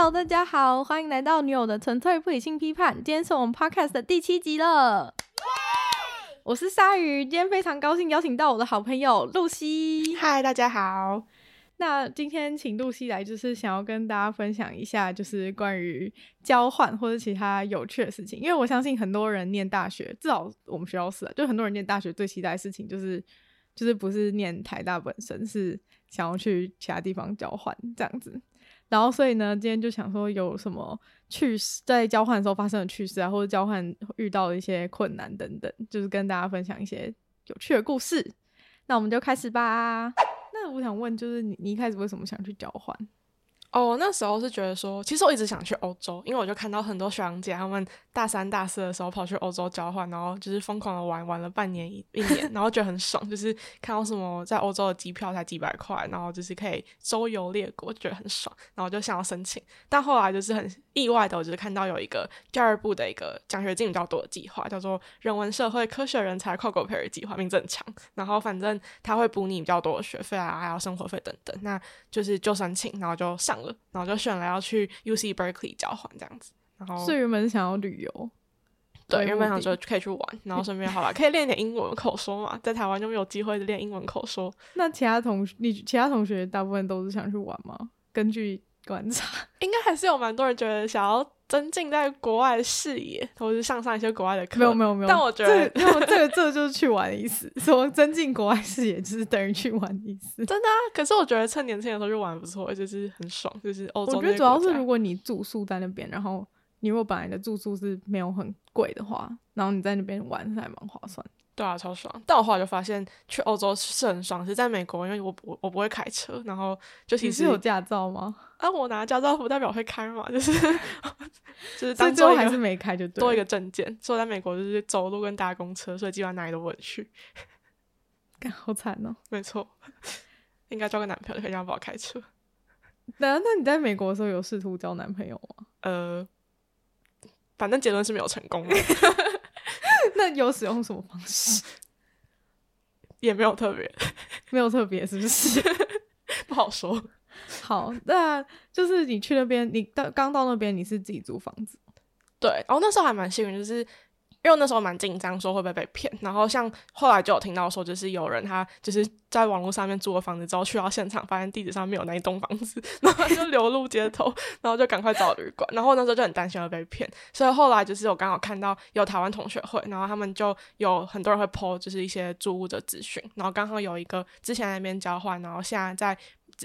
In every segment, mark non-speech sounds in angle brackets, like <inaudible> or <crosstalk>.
Hello，大家好，欢迎来到女友的纯粹不理性批判。今天是我们 Podcast 的第七集了。我是鲨鱼，今天非常高兴邀请到我的好朋友露西。嗨，大家好。那今天请露西来，就是想要跟大家分享一下，就是关于交换或者其他有趣的事情。因为我相信很多人念大学，至少我们学校是，就很多人念大学最期待的事情就是，就是不是念台大本身，是想要去其他地方交换这样子。然后，所以呢，今天就想说有什么趣事，在交换的时候发生的趣事啊，或者交换遇到的一些困难等等，就是跟大家分享一些有趣的故事。那我们就开始吧。那我想问，就是你，你一开始为什么想去交换？哦，那时候是觉得说，其实我一直想去欧洲，因为我就看到很多学长姐他们大三、大四的时候跑去欧洲交换，然后就是疯狂的玩，玩了半年一一年，然后觉得很爽，就是看到什么在欧洲的机票才几百块，然后就是可以周游列国，觉得很爽，然后就想要申请。但后来就是很意外的，我就是看到有一个教育部的一个奖学金比较多的计划，叫做人文社会科学人才跨国培育计划，名字很长。然后反正他会补你比较多的学费啊，还有生活费等等，那就是就申请，然后就上了。然后就选了要去 UC Berkeley 交换这样子，然后所以原本想要旅游，对，原本想说可以去玩，<laughs> 然后顺便好了可以练点英文口说嘛，在台湾就没有机会练英文口说。<laughs> 那其他同学，你其他同学大部分都是想去玩吗？根据观察，<laughs> 应该还是有蛮多人觉得想要。增进在国外的视野，或者是上上一些国外的课。没有没有没有。但我觉得，这个、这个这个就是去玩的意思。说增进国外视野，就是等于去玩的意思。真的啊！可是我觉得趁年轻的时候就玩不错，就是很爽，就是欧洲。我觉得主要是如果你住宿在那边，然后你如果本来的住宿是没有很贵的话，然后你在那边玩是还蛮划算。对啊，超爽！但我后来就发现去欧洲是很爽，是在美国，因为我我我不会开车，然后就其实有驾照吗？<laughs> 啊，我拿驾照不代表会开嘛，就是就是当最后还是没开就对，多一个证件。所以我在美国就是走路跟搭公车，所以基本上哪里都不能去。干好惨哦！没错，<laughs> 应该交个男朋友可以让我开车。那那你在美国的时候有试图交男朋友吗？呃，反正结论是没有成功的。<laughs> 那有使用什么方式？<laughs> 也没有特别，<laughs> 没有特别，是不是？不好说。好，那就是你去那边，你到刚到那边，你是自己租房子？对，然后那时候还蛮幸运，就是。因为那时候蛮紧张，说会不会被骗。然后像后来就有听到说，就是有人他就是在网络上面租了房子之后，去到现场发现地址上面有那一栋房子，<laughs> 然后就流露街头，然后就赶快找旅馆。然后那时候就很担心会被骗，所以后来就是我刚好看到有台湾同学会，然后他们就有很多人会 po 就是一些租屋的资讯，然后刚好有一个之前在那边交换，然后现在在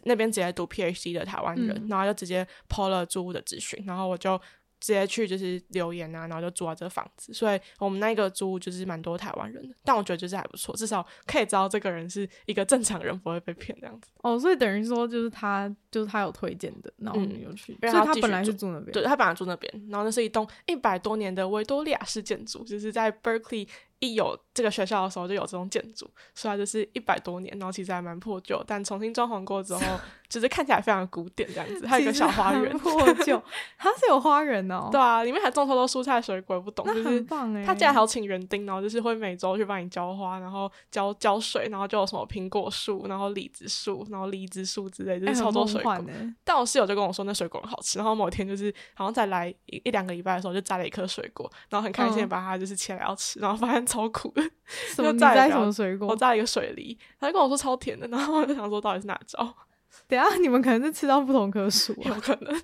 那边直接读 PhD 的台湾人，嗯、然后就直接 po 了租屋的资讯，然后我就。直接去就是留言啊，然后就租了这个房子，所以我们那个租就是蛮多台湾人的，但我觉得就是还不错，至少可以知道这个人是一个正常人，不会被骗这样子。哦，所以等于说就是他就是他有推荐的，然后你有去，嗯、所以他本来是住那边，对，他本来住那边，然后那是一栋一百多年的维多利亚式建筑，就是在 Berkeley。一有这个学校的时候就有这种建筑，所以它就是一百多年，然后其实还蛮破旧，但重新装潢过之后，<laughs> 就是看起来非常古典这样子。<laughs> 还有一个小花园，破旧，它是有花园哦。<laughs> 对啊，里面还种超多蔬菜水果，不懂，那很棒哎。他竟然还要请园丁，然后就是会每周去帮你浇花，然后浇浇水，然后就有什么苹果树，然后李子树，然后梨子树之类，就是超多水果。欸、但我室友就跟我说那水果很好吃，然后某天就是好像再来一一两个礼拜的时候，就摘了一颗水果，然后很开心的把它就是切来要吃，然后发现超苦的。什么摘什么水果？我摘一个水梨，他就跟我说超甜的，然后我就想说到底是哪招？<laughs> 等下你们可能是吃到不同棵树，有可能。<laughs>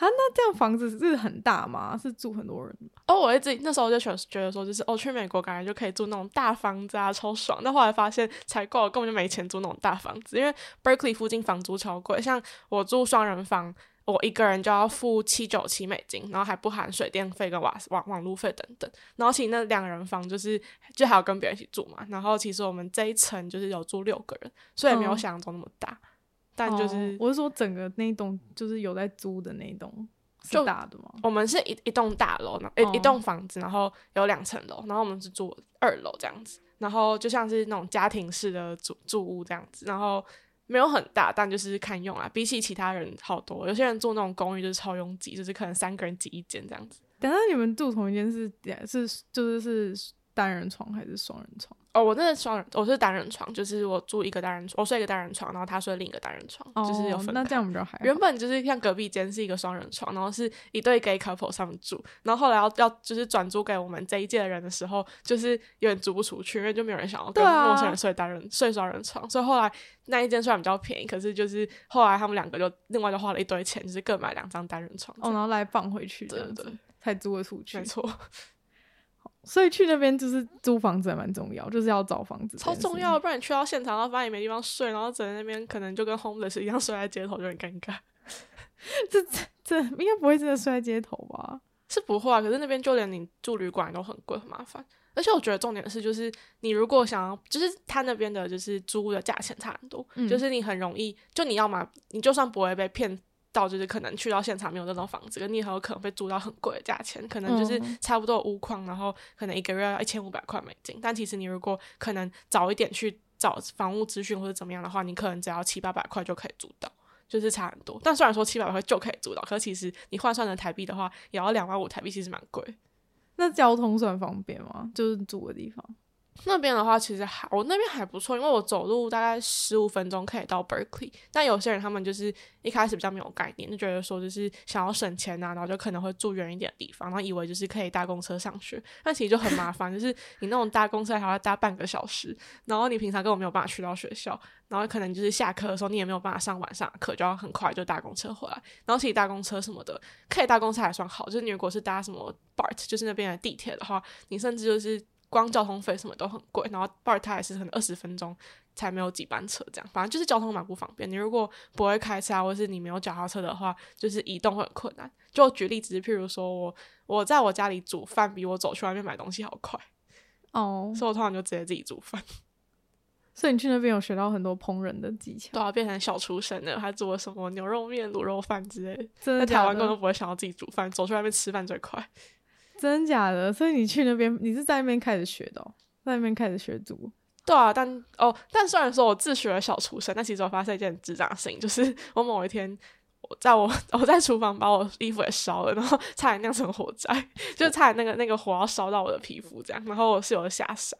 啊，那这样房子是很大吗？是住很多人吗？哦，我一直那时候就觉觉得说，就是哦，去美国感觉就可以住那种大房子啊，超爽。但后来发现采购根本就没钱租那种大房子，因为 Berkeley 附近房租超贵。像我住双人房，我一个人就要付七九七美金，然后还不含水电费跟瓦网网路费等等。然后其实那两人房就是就还要跟别人一起住嘛。然后其实我们这一层就是有住六个人，所以没有想象中那么大。嗯但就是、哦，我是说整个那一栋就是有在租的那一栋是大的吗？我们是一一栋大楼，一一栋房子，然后有两层楼，然后我们是住二楼这样子，然后就像是那种家庭式的住住屋这样子，然后没有很大，但就是看用啊。比起其他人好多，有些人住那种公寓就是超拥挤，就是可能三个人挤一间这样子。等到你们住同一间是是就是是单人床还是双人床？哦，我那个双人，我是单人床，就是我住一个单人床，我睡一个单人床，然后他睡另一个单人床，哦、就是有分开。那这样我们就还好。原本就是像隔壁间是一个双人床，然后是一对 gay couple 上面住，然后后来要要就是转租给我们这一届的人的时候，就是有点租不出去，因为就没有人想要跟陌生人睡单人、啊、睡双人床，所以后来那一间虽然比较便宜，可是就是后来他们两个就另外就花了一堆钱，就是各买两张单人床，哦，然后来放回去，对对，才租得出去，没错。所以去那边就是租房子还蛮重要，就是要找房子，超重要，不然你去到现场，然后发现你没地方睡，然后整在那边可能就跟 homeless 一样睡在街头，就很尴尬。<laughs> 这这这应该不会真的睡在街头吧？是不会啊，可是那边就连你住旅馆都很贵，很麻烦。而且我觉得重点是，就是你如果想要，就是他那边的就是租的价钱差很多，嗯、就是你很容易，就你要嘛，你就算不会被骗。到就是可能去到现场没有那种房子，跟你很有可能被租到很贵的价钱，可能就是差不多屋况，然后可能一个月要一千五百块美金。但其实你如果可能早一点去找房屋资讯或者怎么样的话，你可能只要七八百块就可以租到，就是差很多。但虽然说七百块就可以租到，可是其实你换算成台币的话，也要两万五台币，其实蛮贵。那交通算方便吗？就是住的地方。那边的话，其实还我那边还不错，因为我走路大概十五分钟可以到 Berkeley。但有些人他们就是一开始比较没有概念，就觉得说就是想要省钱啊，然后就可能会住远一点的地方，然后以为就是可以搭公车上学，但其实就很麻烦，就是你那种搭公车还要搭半个小时，然后你平常根本没有办法去到学校，然后可能就是下课的时候你也没有办法上晚上的课，就要很快就搭公车回来。然后其实搭公车什么的，可以搭公车还算好，就是你如果是搭什么 BART，就是那边的地铁的话，你甚至就是。光交通费什么都很贵，然后 BART 它也是可能二十分钟才没有几班车这样，反正就是交通蛮不方便。你如果不会开车，或是你没有脚踏车的话，就是移动会很困难。就举例子，譬如说我我在我家里煮饭，比我走去外面买东西好快哦，oh. 所以我通常就直接自己煮饭。所以你去那边有学到很多烹饪的技巧，对啊，变成小厨神了，还做了什么牛肉面、卤肉饭之类的。真的的？在台湾根本不会想要自己煮饭，走去外面吃饭最快。真假的？所以你去那边，你是在那边开始学的、喔，在那边开始学煮。对啊，但哦，但虽然说我自学了小厨神，但其实我发现一件智障的事情，就是我某一天，我在我我在厨房把我衣服给烧了，然后差点酿成火灾，就差点那个那个火要烧到我的皮肤这样，然后我室友吓傻，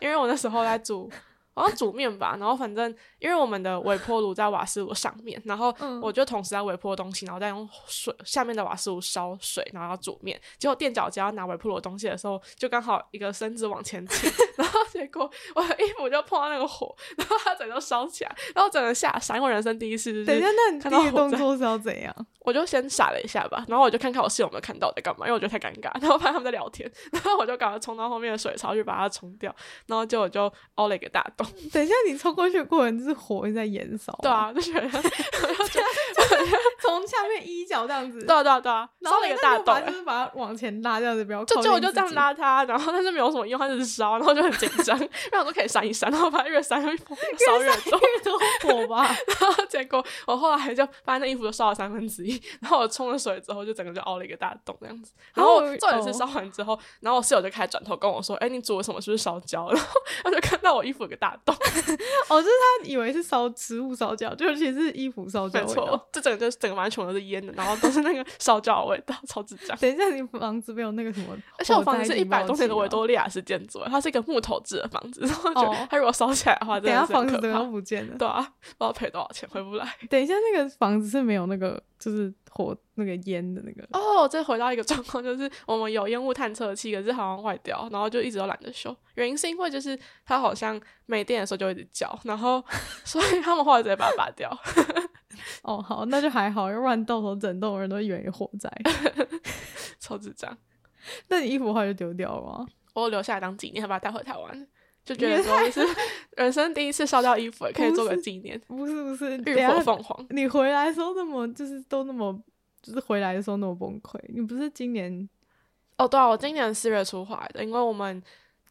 因为我那时候在煮。我要煮面吧，<laughs> 然后反正因为我们的微波炉在瓦斯炉上面，然后我就同时在微波东西，然后再用水下面的瓦斯炉烧水，然后要煮面。结果垫脚尖要拿微波炉东西的时候，就刚好一个身子往前倾，<laughs> 然后结果我的衣服就碰到那个火，然后它整个烧起来，然后整个吓傻，因为我人生第一次就是。等一下，那你第一个动作是要怎样？我就先傻了一下吧，然后我就看看我室友有没有看到我在干嘛，因为我觉得太尴尬，<laughs> 然后发现他们在聊天，然后我就赶快冲到后面的水槽去把它冲掉，然后结果就凹了一个大洞。<laughs> 等一下，你冲过去的过程就是火一直在燃烧。对啊，就觉得 <laughs> 从下面衣角这样子。对啊对啊对啊，烧了一个大洞，就是把它往前拉，这样子不要。就就我就这样拉它，然后但是没有什么用，它就是烧，<laughs> 然后就很紧张，然后我都可以扇一扇，然后发现越闪越烧越多，越多火吧。然后结果我后来就发现那衣服都烧了三分之一，然后我冲了水之后，就整个就凹了一个大洞这样子。然后重点是烧完之后，然后我室友就开始转头跟我说：“哎，你煮了什么？是不是烧焦了？”然后他就看到我衣服有个大洞。<laughs> 哦，就是他以为是烧植物烧焦，就其实是衣服烧焦。没错，这整个就整个完全都是烟的，然后都是那个烧焦的味道，超智障。等一下，你房子没有那个什么？而且我房子是一百多年的维多利亚式建筑，它是一个木头制的房子，然后就它如果烧起来的话，等下房子都不见了。对啊，不知道赔多少钱回不来。等一下，那个房子是没有那个，就是火那个烟的那个。哦，再回到一个状况，就是我们有烟雾探测器，可是好像坏掉，然后就一直都懒得修。原因是因为就是它好像没电的时候就一直叫，然后 <laughs> 所以他们后来直接把它拔掉。<laughs> 哦，好，那就还好，要不然到时候整栋人都以为火灾，<laughs> 超智障。那你衣服后来就丢掉了吗？我留下来当纪念，还把它带回台湾，就觉得说是 <laughs> 人生第一次烧掉衣服，也可以做个纪念。不是不是，浴火凤凰。你回来的时候那么就是都那么就是回来的时候那么崩溃，你不是今年？哦，对啊，我今年四月初回来的，因为我们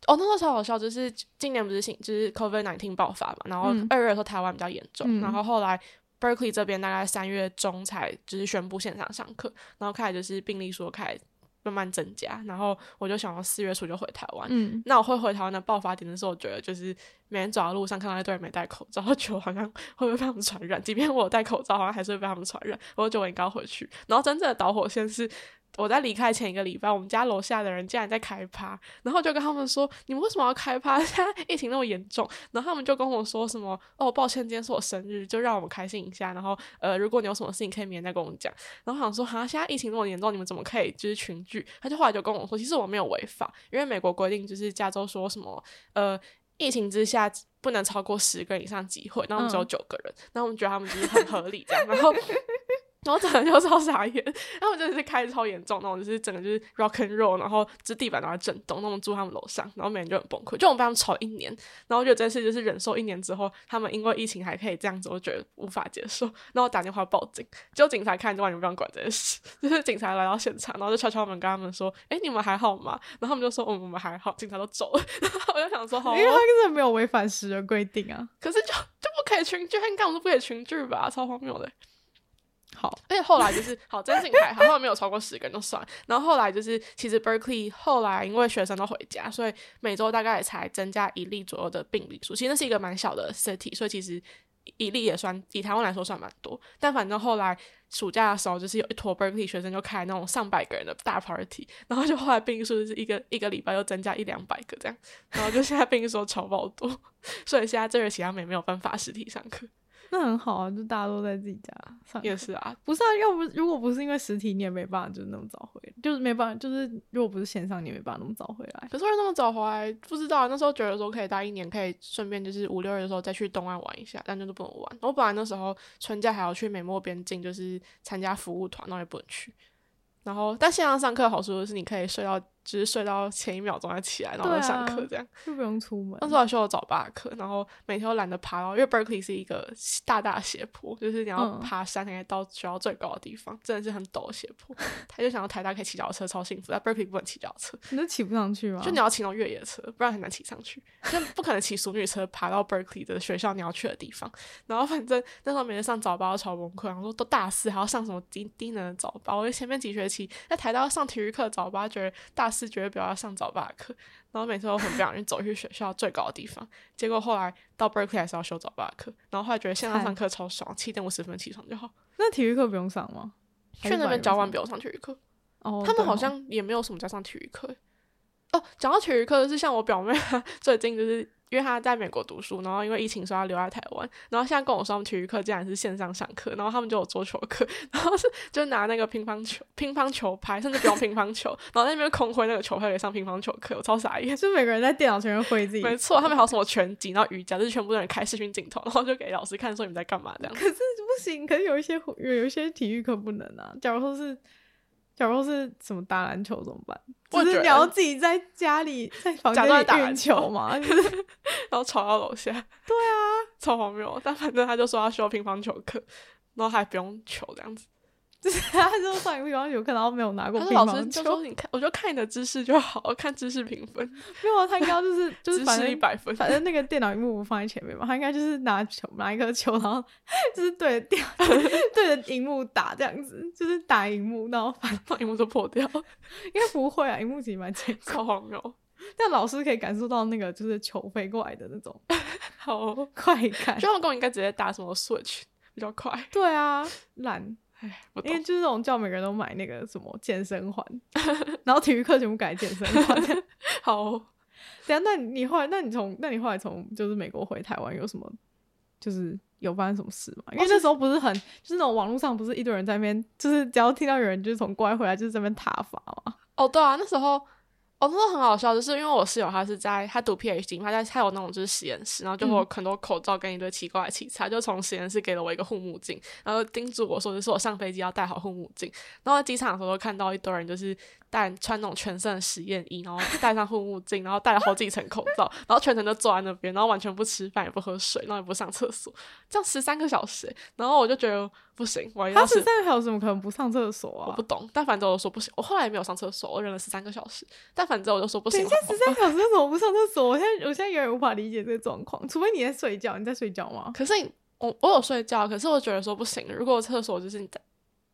哦那时候超好笑，就是今年不是新就是 COVID nineteen 爆发嘛，然后二月的时候台湾比较严重，嗯、然后后来 Berkeley 这边大概三月中才就是宣布线上上课，然后开始就是病例说开始。慢慢增加，然后我就想到四月初就回台湾。嗯，那我会回台湾的爆发点的时候，我觉得就是每天走在路上看到一堆人没戴口罩，觉得好像会不会被他们传染？即便我有戴口罩，好像还是会被他们传染。我就觉得我应该回去。然后真正的导火线是我在离开前一个礼拜，我们家楼下的人竟然在开趴，然后就跟他们说：“你们为什么要开趴？现在疫情那么严重。”然后他们就跟我说什么：“哦，抱歉，今天是我生日，就让我们开心一下。然后，呃，如果你有什么事情，可以明天再跟我们讲。”然后想说：“哈，现在疫情那么严重，你们怎么可以就是群聚？”他就后来就跟我说：“其实我没有违法，因为美国规定就是加州说什么，呃，疫情之下不能超过十个人以上集会，然后我们只有九个人，那、嗯、我们觉得他们就是很合理这样。”然后。然后整个就超傻眼，然后真的是开的超严重，那种就是整个就是 rock and roll，然后这地板都在震动，那种住他们楼上，然后每人就很崩溃，就我们被他们吵一年，然后我觉得这次就是忍受一年之后，他们因为疫情还可以这样子，我觉得无法接受，然后我打电话报警，结果警察看就完全不用管这件事，<laughs> 就是警察来到现场，然后就敲敲门跟他们说，哎，你们还好吗？然后他们就说，嗯，我们还好，警察都走了，<laughs> 然后我就想说，好，因为他根本没有违反十人规定啊，可是就就不可以群聚，他刚我说不可以群聚吧，超荒谬的。好，而且后来就是好，真性还好，后来没有超过十个人就算。然后后来就是，其实 Berkeley 后来因为学生都回家，所以每周大概也才增加一例左右的病例数。其实那是一个蛮小的 city，所以其实一例也算以台湾来说算蛮多。但反正后来暑假的时候，就是有一坨 Berkeley 学生就开那种上百个人的大 party，然后就后来病例数是一个一个礼拜又增加一两百个这样，然后就现在病例数超爆多，所以现在这学期他们也没有办法实体上课。那很好啊，就大家都在自己家上。也是啊，不是啊，要不如果不是因为实体，你也没办法就是那么早回，就是没办法，就是如果不是线上，你也没办法那么早回来。可是为什么那么早回来？不知道，那时候觉得说可以待一年，可以顺便就是五六月的时候再去东岸玩一下，但就是不能玩。我本来那时候春假还要去美墨边境，就是参加服务团，那也不能去。然后，但线上上课好处就是你可以睡到。只是睡到前一秒钟才起来，然后再上课这样，就、啊、不用出门。那时候还修了早八课，然后每天都懒得爬到，因为 Berkeley 是一个大大斜坡，就是你要爬山才到学校最高的地方，嗯、真的是很陡的斜坡。<laughs> 他就想要台大可以骑脚车，超幸福。但 Berkeley 不能骑脚车，你都骑不上去吗？就你要骑那种越野车，不然很难骑上去。<laughs> 就不可能骑淑女车爬到 Berkeley 的学校你要去的地方。然后反正那时候每天上早八都超崩溃，然后说都大四还要上什么低低能的早八。我前面几学期在台大上体育课早八，觉得大四绝对不要上。早八课，然后每次都很不想去走去学校最高的地方。结果后来到 Berkeley 还是要修早八课，然后后来觉得线上上课超爽，七点五十分起床就好。那体育课不用上吗？去那边早晚不用上体育课。哦，他们好像也没有什么在上体育课。哦，讲到体育课，是像我表妹 <laughs> 最近就是。因为他在美国读书，然后因为疫情，说要留在台湾。然后现在跟我说，他们体育课竟然是线上上课，然后他们就有桌球课，<laughs> 然后是就拿那个乒乓球、乒乓球拍，甚至不用乒乓球，然后在那边空挥那个球拍，可以上乒乓球课，我超傻眼。就每个人在电脑前面挥自己。没错，他们还有什么拳击，然后瑜伽，就是全部的人开视讯镜头，<laughs> 然后就给老师看说你们在干嘛这样。可是不行，可是有一些有有一些体育课不能啊。假如说是。假如是什么打篮球怎么办？就是你要自己在家里在房间里打篮球嘛，<laughs> 然后吵到楼下。<laughs> 对啊，<laughs> 超荒谬。但反正他就说要修乒乓球课，然后还不用球这样子。就是 <laughs> 他就上乒乓球课，然后没有拿过乒乓球。老师就说：“你看，我就看你的知识就好，看知识评分。<laughs> ”没有啊，他应该就是就是反正一百分，反正那个电脑荧幕不放在前面嘛，他应该就是拿球拿一颗球，然后 <laughs> 就是对着电对着荧幕打这样子，就是打荧幕，然后反正荧幕就破掉。应该不会啊，荧幕其实蛮轻，超荒谬。但老师可以感受到那个就是球飞过来的那种好快感。就他们跟我应该直接打什么 Switch 比较快。对啊，懒。<laughs> 哎，因为就是那种叫每个人都买那个什么健身环，<laughs> 然后体育课全部改健身环。<laughs> 好，等下，那你后来，那你从，那你后来从就是美国回台湾有什么，就是有发生什么事吗？因为那时候不是很，就是那种网络上不是一堆人在那边，就是只要听到有人就是从国外回来，就是在那边挞伐嘛。哦，对啊，那时候。哦，真的很好笑，就是因为我室友他是在他读 PhD，他在他有那种就是实验室，然后就会有很多口罩跟一堆奇怪的器材，嗯、就从实验室给了我一个护目镜，然后叮嘱我说，就是我上飞机要戴好护目镜。然后在机场的时候看到一堆人就是。戴穿那种全身的实验衣，然后戴上护目镜，然后戴了好几层口罩，然后全程都坐在那边，然后完全不吃饭，也不喝水，然后也不上厕所，这样十三个小时，然后我就觉得不行，我要十三个小时怎么可能不上厕所啊？我不懂，但反正我就说不行，我后来也没有上厕所，我忍了十三个小时，但反正我就说不行。等一下十三小时为什么不上厕所？我现在我现在有点无法理解这个状况，除非你在睡觉，你在睡觉吗？可是我我有睡觉，可是我觉得说不行，如果厕所就是你在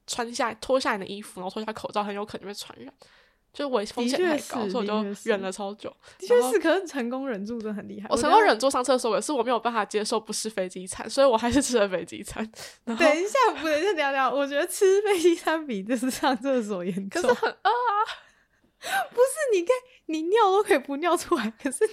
穿下脱下你的衣服，然后脱下口罩，很有可能会传染。就我风险太高，所以我就忍了超久。的确是，可是成功忍住真的很厉害。我成功忍住上厕所，可是我没有办法接受不吃飞机餐，所以我还是吃了飞机餐。等一下，不能再聊聊。我觉得吃飞机餐比就是上厕所严重，可是很饿啊。不是，你看你尿都可以不尿出来，可是。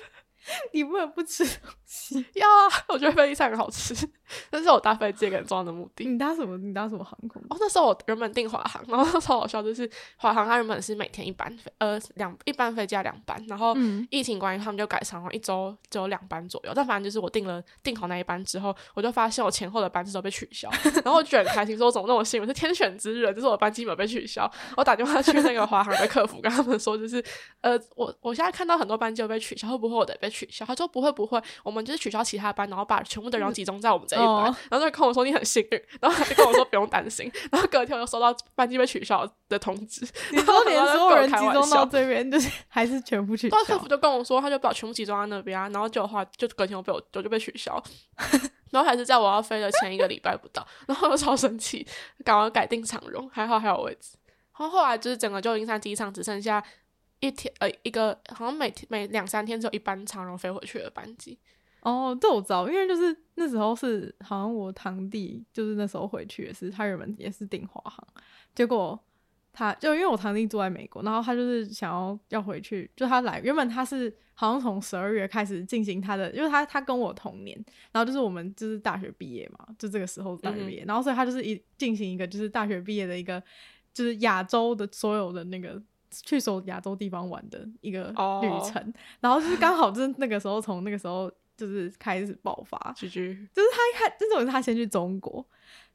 你不能不吃东西？要啊！我觉得飞机餐很好吃，<laughs> 但是我搭飞机一个很重要的目的。你搭什么？你搭什么航空？哦，那时候我原本订华航，然后超好笑，就是华航它原本是每天一班飞，呃，两一班飞机要两班，然后疫情关系他们就改成了一周只有两班左右。但反正就是我订了订好那一班之后，我就发现我前后的班次都被取消，<laughs> 然后我就很开心，说我怎么那么幸运，是天选之人，就是我的班机没有被取消。我打电话去那个华航的客服，跟他们说，就是呃，我我现在看到很多班机都被取消，会不会我得被取消？他说不会不会，我们就是取消其他班，然后把全部的人集中在我们这一班。嗯哦、然后就跟我说你很幸运，<laughs> 然后他就跟我说不用担心。然后隔天我就收到班机被取消的通知。<laughs> 你说连所有人集中到这边，就是还是全部取消？客服就跟我说，他就把全部集中在那边啊。然后就的话，就隔天我被我我就被取消。<laughs> 然后还是在我要飞的前一个礼拜不到，然后我超生气，赶快改定长荣，还好还有位置。然后后来就是整个旧金山机场只剩下。一天呃，一个好像每天每两三天只有一班长荣飞回去的班机。哦，这我知道，因为就是那时候是好像我堂弟就是那时候回去也是，他原本也是订华航，结果他就因为我堂弟住在美国，然后他就是想要要回去，就他来原本他是好像从十二月开始进行他的，因为他他跟我同年，然后就是我们就是大学毕业嘛，就这个时候大学毕业，嗯、然后所以他就是一进行一个就是大学毕业的一个就是亚洲的所有的那个。去所亚洲地方玩的一个旅程，oh. 然后就是刚好就是那个时候从那个时候就是开始爆发，就是他开，这种是他先去中国，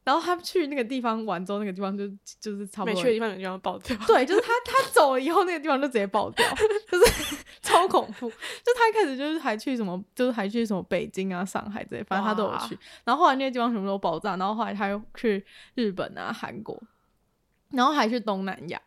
然后他去那个地方玩之后，那个地方就就是差不多，没去的地方有地方爆掉，对，就是他他走了以后，那个地方就直接爆掉，<laughs> 就是 <laughs> 超恐怖。就他一开始就是还去什么，就是还去什么北京啊、上海这些，反正他都有去。然后后来那些地方全部都爆炸，然后后来他又去日本啊、韩国，然后还去东南亚。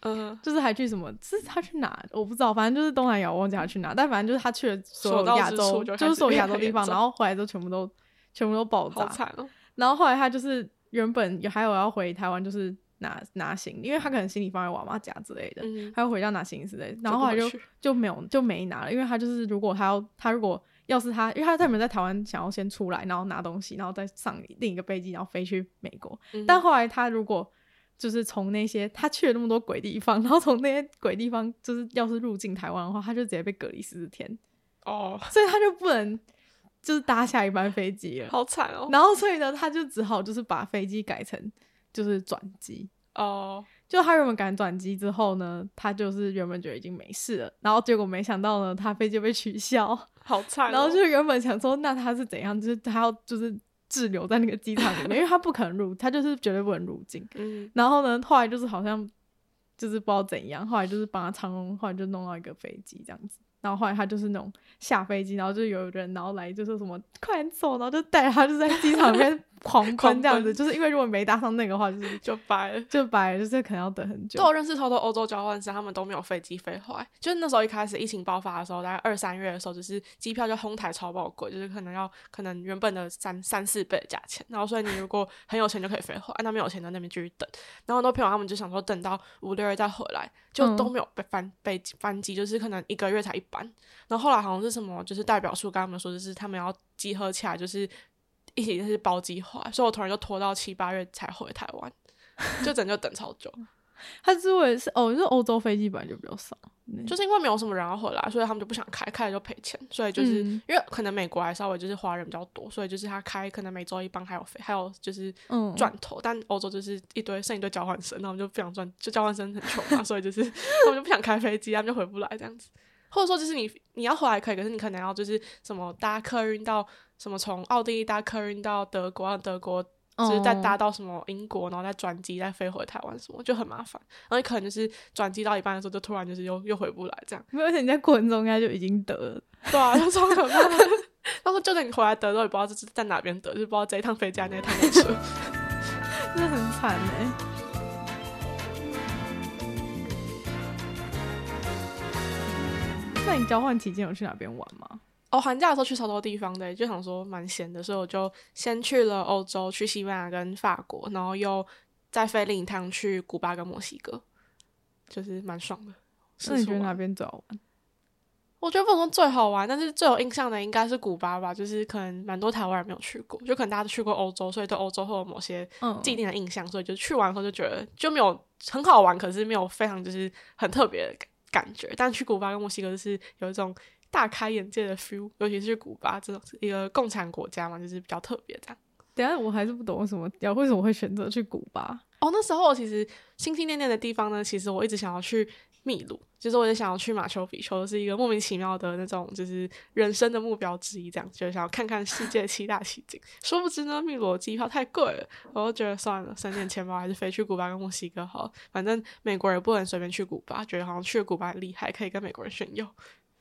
嗯，就是还去什么？是他去哪？我不知道，反正就是东南亚，我忘记他去哪。但反正就是他去了所有亚洲，就，就是所有亚洲地方，然后回来之后全部都全部都爆炸。惨哦！然后后来他就是原本有还有要回台湾，就是拿拿行李，因为他可能行李放在娃娃家之类的，嗯、他要回家拿行李之类的。然后后来就就，就没有就没拿了，因为他就是如果他要他如果要是他，因为他他们在台湾想要先出来，然后拿东西，然后再上另一个飞机，然后飞去美国。嗯、但后来他如果就是从那些他去了那么多鬼地方，然后从那些鬼地方，就是要是入境台湾的话，他就直接被隔离十四天哦，所以他就不能就是搭下一班飞机了，好惨哦。然后所以呢，他就只好就是把飞机改成就是转机哦。就他原本赶转机之后呢，他就是原本觉得已经没事了，然后结果没想到呢，他飞机被取消，好惨哦。然后就原本想说，那他是怎样？就是他要就是。滞留在那个机场里面，因为他不可能入，他就是绝对不能入境。嗯，然后呢，后来就是好像就是不知道怎样，后来就是帮他长荣，后来就弄到一个飞机这样子。然后后来他就是那种下飞机，然后就有人然后来就说什么快点走，然后就带他就在机场里面狂奔这样子，就是因为如果没搭上那个话，就是就白了，就白了，就是可能要等很久。都有认识超多欧洲交换生，他们都没有飞机飞回来。就是那时候一开始疫情爆发的时候，大概二三月的时候，就是机票就哄抬超爆贵，就是可能要可能原本的三三四倍的价钱。然后所以你如果很有钱就可以飞回来，那没有钱在那边继续等。然后很多朋友他们就想说等到五六月再回来，就都没有被翻被翻机，就是可能一个月才一班。然后后来好像是什么，就是代表处跟他们说，就是他们要集合起来，就是一起就是包机回来，所以我突然就拖到七八月才回台湾，就整就等超久。<laughs> 他以是哦，就是欧洲飞机本来就比较少，就是因为没有什么人要回来，所以他们就不想开，开了就赔钱。所以就是、嗯、因为可能美国还稍微就是华人比较多，所以就是他开可能每周一班还有飞，还有就是赚头。嗯、但欧洲就是一堆剩一堆交换生，他们就不想赚，就交换生很穷嘛，所以就是 <laughs> 他们就不想开飞机，他们就回不来这样子。或者说，就是你你要回来可以，可是你可能要就是什么搭客运到什么从奥地利搭客运到德国，德国就是再搭到什么英国，然后再转机再飞回台湾，什么就很麻烦。然后你可能就是转机到一半的时候，就突然就是又又回不来这样。而且你在过程中应该就已经得了，对啊，<laughs> 就超可怕。他说就算你回来得都也不知道这是在哪边得，就是不知道这一趟飞机那趟车，<laughs> 真的很惨哎。那你交换期间有去哪边玩吗？哦，寒假的时候去超多地方的，就想说蛮闲的，所以我就先去了欧洲，去西班牙跟法国，然后又再飞另一趟去古巴跟墨西哥，就是蛮爽的。那你觉得哪边最好玩？我觉得不能说最好玩，但是最有印象的应该是古巴吧，就是可能蛮多台湾人没有去过，就可能大家都去过欧洲，所以对欧洲会有某些既定的印象，嗯、所以就去完后就觉得就没有很好玩，可是没有非常就是很特别的感觉。但去古巴跟墨西哥就是有一种大开眼界的 feel，尤其是去古巴这种一个共产国家嘛，就是比较特别这样。等下我还是不懂为什么要为什么会选择去古巴哦？那时候其实心心念念的地方呢，其实我一直想要去。秘鲁，其实我也想要去马丘比丘，是一个莫名其妙的那种，就是人生的目标之一，这样就想要看看世界七大奇景。<laughs> 殊不知呢，秘鲁的机票太贵了，我就觉得算了，省点钱吧，还是飞去古巴跟墨西哥好。反正美国人不能随便去古巴，觉得好像去了古巴很厉害，可以跟美国人炫耀。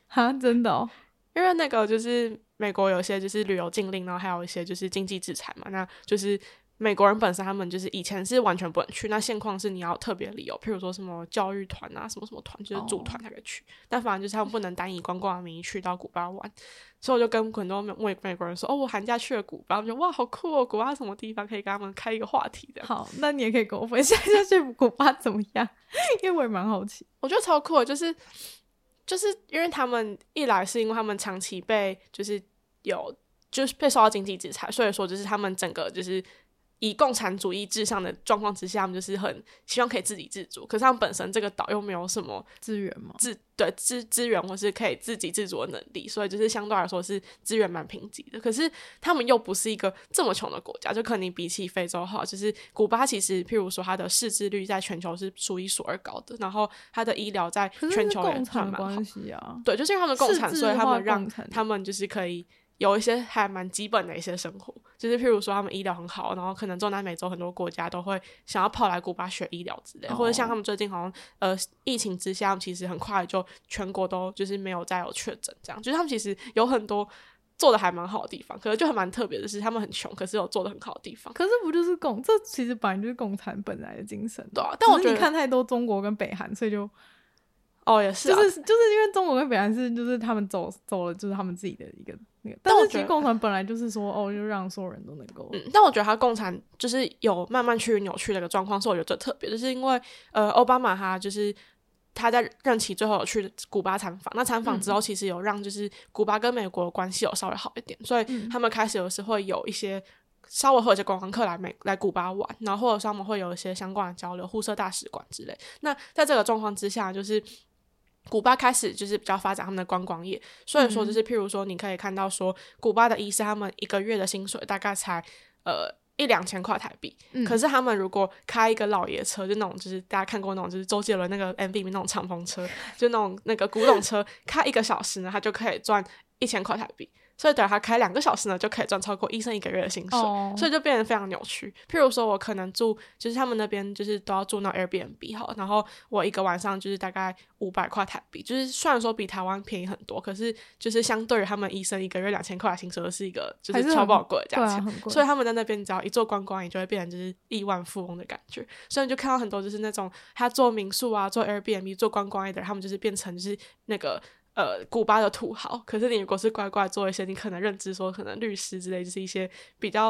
哈，真的哦？因为那个就是美国有些就是旅游禁令，然后还有一些就是经济制裁嘛，那就是。美国人本身他们就是以前是完全不能去，那现况是你要特别理由，譬如说什么教育团啊，什么什么团，就是组团才可以去。Oh. 但反正就是他们不能单以观光的名义去到古巴玩，<laughs> 所以我就跟很多美美国人说，哦，我寒假去了古巴，我觉得哇，好酷哦，古巴什么地方可以跟他们开一个话题的。好，那你也可以跟我分享一下去古巴怎么样，<laughs> 因为我也蛮好奇。我觉得超酷的，就是就是因为他们一来是因为他们长期被就是有就是被受到经济制裁，所以说就是他们整个就是。以共产主义至上的状况之下，他们就是很希望可以自给自足。可是他们本身这个岛又没有什么资源嘛，资对资资源或是可以自给自足的能力，所以就是相对来说是资源蛮贫瘠的。可是他们又不是一个这么穷的国家，就可能比起非洲好，就是古巴其实，譬如说它的识字率在全球是数一数二高的，然后它的医疗在全球也算蛮好。啊、对，就是因为他们共产，所以他们让他们就是可以。有一些还蛮基本的一些生活，就是譬如说他们医疗很好，然后可能中南美洲很多国家都会想要跑来古巴学医疗之类，哦、或者像他们最近好像呃疫情之下，其实很快就全国都就是没有再有确诊这样，就是他们其实有很多做的还蛮好的地方，可是就还蛮特别的是他们很穷，可是有做的很好的地方。可是不就是共这其实本来就是共产本来的精神，对啊。但我觉得你看太多中国跟北韩，所以就。哦，也是、啊，就是就是因为中国跟北韩是，就是他们走走了，就是他们自己的一个那个。但是其实共产本来就是说，哦，就让所有人都能够。嗯，但我觉得他共产就是有慢慢去扭曲的一个状况，是我觉得最特别，就是因为呃，奥巴马他就是他在任期最后有去古巴参访，那参访之后其实有让就是古巴跟美国的关系有稍微好一点，所以他们开始有时会有一些稍微会有一些观光客来美来古巴玩，然后或者是他们会有一些相关的交流，互设大使馆之类。那在这个状况之下，就是。古巴开始就是比较发展他们的观光业，所以说就是譬如说，你可以看到说，古巴的医生他们一个月的薪水大概才呃一两千块台币，嗯、可是他们如果开一个老爷车，就那种就是大家看过那种就是周杰伦那个 MV 里面那种敞篷车，就那种那个古董车，开一个小时呢，他就可以赚一千块台币。所以等他开两个小时呢，就可以赚超过医生一个月的薪水，oh. 所以就变得非常扭曲。譬如说，我可能住，就是他们那边就是都要住那 Airbnb 好，然后我一个晚上就是大概五百块台币，就是虽然说比台湾便宜很多，可是就是相对于他们医生一个月两千块的薪水，是一个就是超宝贵的价钱。啊、所以他们在那边只要一做观光，你就会变成就是亿万富翁的感觉。所以你就看到很多就是那种他做民宿啊，做 Airbnb 做观光的人，他们就是变成就是那个。呃，古巴的土豪，可是你如果是乖乖做一些，你可能认知说，可能律师之类，就是一些比较